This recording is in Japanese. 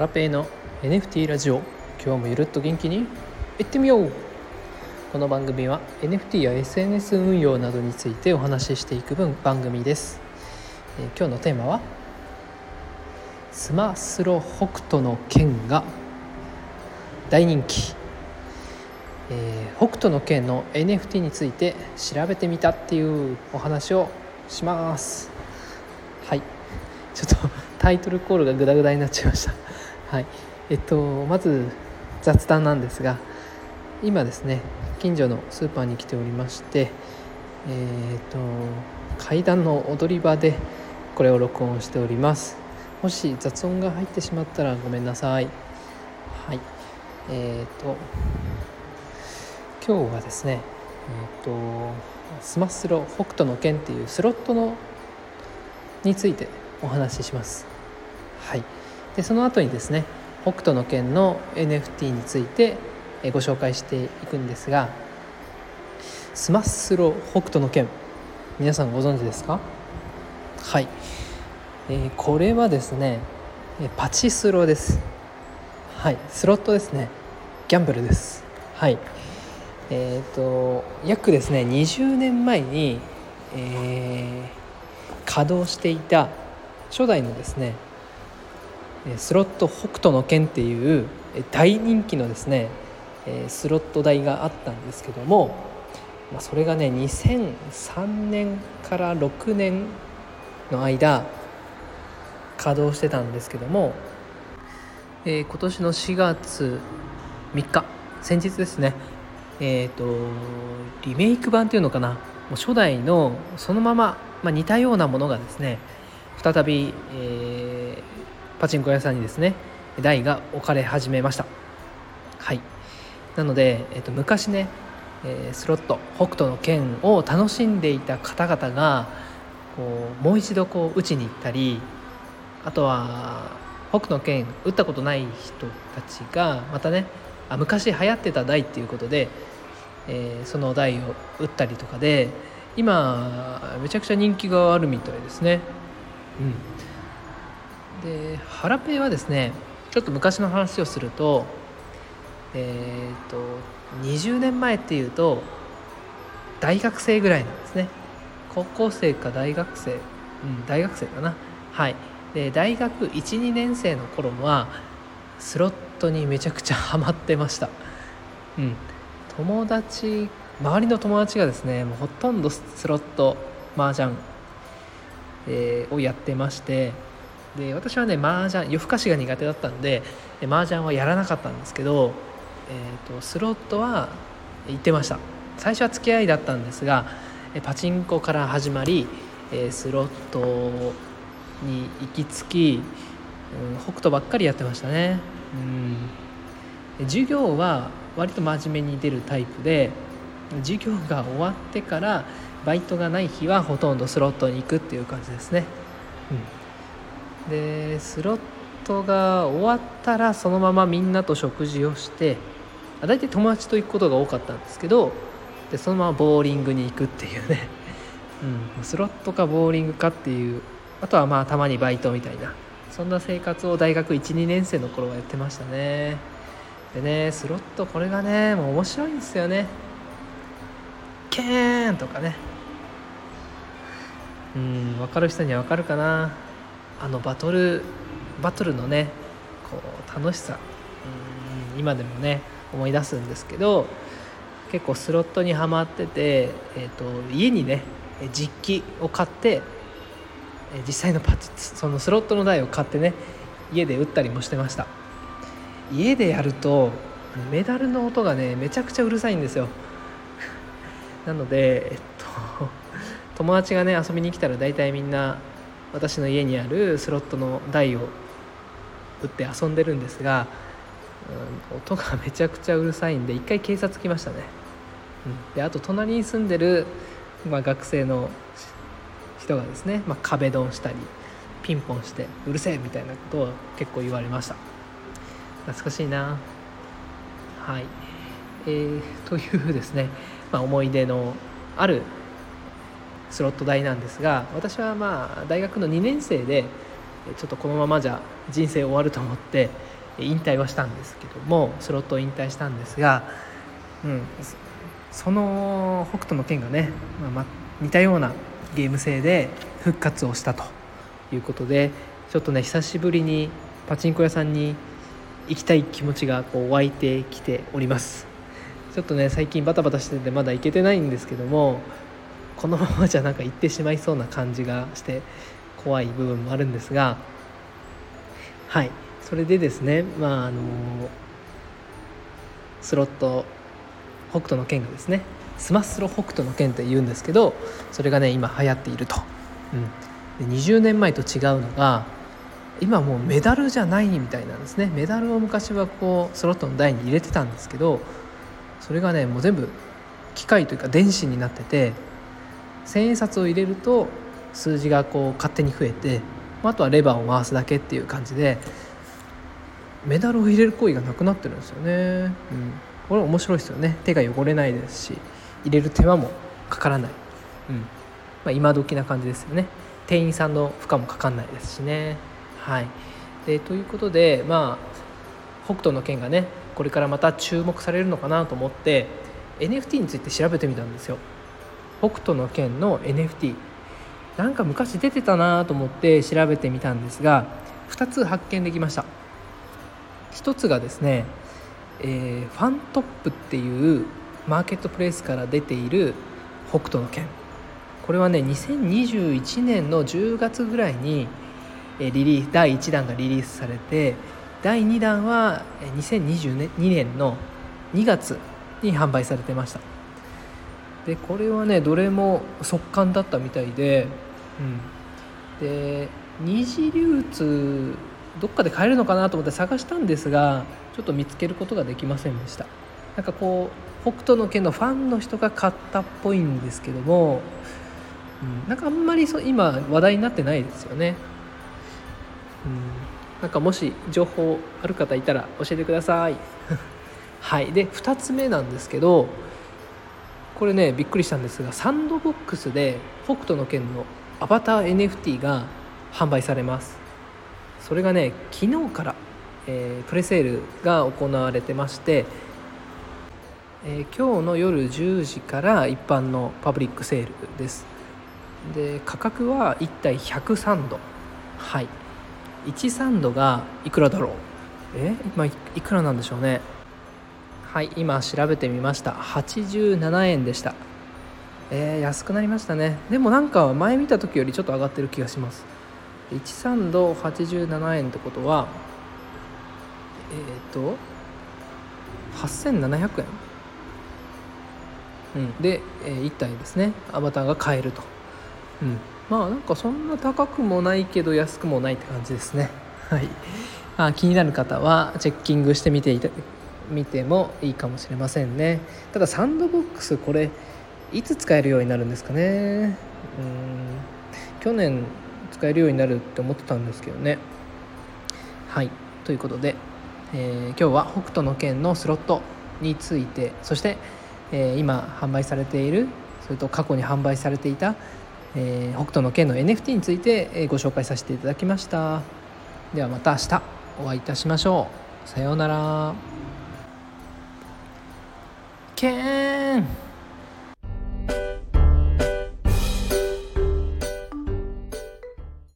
ラペーの NFT ラジオ。今日もゆるっと元気にいってみよう。この番組は NFT や SNS 運用などについてお話ししていく分番組です、えー、今日のテーマはスマスロ北斗の剣が大人気、えー、北斗の剣の NFT について調べてみたっていうお話をします。はい。ちょっとタイトルコールがグダグダになっちゃいました。はい。えっとまず雑談なんですが今ですね近所のスーパーに来ておりましてえー、っと階段の踊り場でこれを録音しております。もし雑音が入ってしまったらごめんなさい。はい。えー、っと今日はですねえー、っとスマスロ北斗の拳っていうスロットのについてお話しします。はい。でその後にですね北斗の拳の NFT についてご紹介していくんですがスマッスロ北斗の拳皆さんご存知ですか？はい、えー、これはですねパチスロです。はい。スロットですね。ギャンブルです。はい。えっ、ー、と約ですね20年前に、えー、稼働していた初代のですねスロット北斗の拳っていう大人気のですねスロット台があったんですけどもそれがね2003年から6年の間稼働してたんですけども、えー、今年の4月3日先日ですねえっ、ー、とリメイク版っていうのかなもう初代のそのまま、まあ、似たようなものがですね再び、えー、パチンコ屋さんにですね台が置かれ始めました。はい。なので、えー、と昔ね、スロット北斗の拳を楽しんでいた方々がこうもう一度こう打ちに行ったりあとは北斗の拳打ったことない人たちがまたねあ昔流行ってた台っていうことで、えー、その台を打ったりとかで今めちゃくちゃ人気があるみたいですね。うん、でハラペイはですねちょっと昔の話をするとえっ、ー、と20年前っていうと大学生ぐらいなんですね。高校生か大学生。うん大学生かな。はい。で大学12年生の頃はスロットにめちゃくちゃハマってました。うん。友達周りの友達がですねもうほとんどスロット麻雀えー、をやってましてで私はね麻雀夜更かしが苦手だったんで麻雀はやらなかったんですけど、えーと、スロットは行ってました。最初は付き合いだったんですがパチンコから始まり、スロットに行き着き、うん、北斗ばっかりやってましたね、うん、授業は割と真面目に出るタイプで授業が終わってからバイトがない日はほとんどスロットに行くっていう感じですね、うん、でスロットが終わったらそのままみんなと食事をして大体友達と行くことが多かったんですけどでそのままボーリングに行くっていうね、うん、スロットかボーリングかっていうあとはまあたまにバイトみたいなそんな生活を大学12年生の頃はやってましたね。でねスロットこれがねもう面白いんですよね。ケーンとかね。うん分かる人には分かるかな。あのバトルバトルのねこう楽しさうん今でもね思い出すんですけど結構スロットにはまってて、えーと、家にね実機を買って実際のパチそのスロットの台を買ってね家で打ったりもしてました。家でやるとメダルの音がねめちゃくちゃうるさいんですよ。なのでえっと友達がね遊びに来たら大体みんな私の家にあるスロットの台を打って遊んでるんですが、うん、音がめちゃくちゃうるさいんで一回警察来ましたね、うん、であと隣に住んでる、まあ、学生の人がですね、まあ、壁ドンしたりピンポンしてうるせえみたいなことを結構言われました。懐かしいな。はい。えー、というですね、まあ、思い出のあるスロット台なんですが私はまあ大学の2年生でちょっとこのままじゃ人生終わると思って引退はしたんですけどもスロットを引退したんですが、うん、その北斗の拳がね、まあ、似たようなゲーム性で復活をしたということでちょっとね久しぶりにパチンコ屋さんに行きたい気持ちがこう湧いてきております。ちょっとね最近バタバタしててまだ行けてないんですけどもこのままじゃなんか行ってしまいそうな感じがして怖い部分もあるんですがはい。それでですねまああのスロット北斗の拳がですねスマスロ北斗の拳って言うんですけどそれがね今流行っていると、うん、で20年前と違うのが今もうメダルじゃないみたいなんですね。メダルを昔はこうスロットの台に入れてたんですけどそれがねもう全部機械というか電子になってて千円札を入れると数字がこう勝手に増えてあとはレバーを回すだけっていう感じでメダルを入れる行為がなくなってるんですよね、うん、これ面白いですよね。手が汚れないですし入れる手間もかからない、うん。まあ、今時な感じですよね。店員さんの負荷もかかんないですしね。はい。でということでまあ北斗の拳がねこれからまた注目されるのかなと思って NFT について調べてみたんですよ北斗の拳の NFT なんか昔出てたなと思って調べてみたんですが2つ発見できました。1つがですね、えー、ファントップっていうマーケットプレイスから出ている北斗の拳。これはね2021年の10月ぐらいにリリー第1弾がリリースされて第2弾は2022年の2月に販売されてました。でこれはねどれも速乾だったみたいで、うん、で二次流通どっかで買えるのかなと思って探したんですがちょっと見つけることができませんでした。なんかこう北斗の拳のファンの人が買ったっぽいんですけども、うん、なんかあんまりそ今話題になってないですよね、うん、なんかもし情報ある方いたら教えてください。はい。で2つ目なんですけどこれねびっくりしたんですがサンドボックスで北斗の拳のアバター NFT が販売されます。それがね昨日から、えー、プレセールが行われてまして、えー、今日の夜10時から一般のパブリックセールです。で価格は1体103度。はい。1サンドがいくらだろう？え？今いくらなんでしょうね。はい今調べてみました。87円でした。えー、安くなりましたね。でもなんか前見た時よりちょっと上がってる気がします。13度87円ってことはえっ、ー、と8700円、うん、で、えー、1体ですね。アバターが買えると、うん、まあなんかそんな高くもないけど安くもないって感じですね。はい。あ気になる方はチェッキングしてみていた見てもいいかもしれませんね。ただサンドボックスこれいつ使えるようになるんですかね。うん。去年使えるようになるって思ってたんですけどね。はい。ということで、えー、今日は北斗の拳のスロットについてそして、えー、今販売されているそれと過去に販売されていた、えー、北斗の拳の NFT について、ご紹介させていただきました。ではまた明日お会いいたしましょう。さようなら。けーん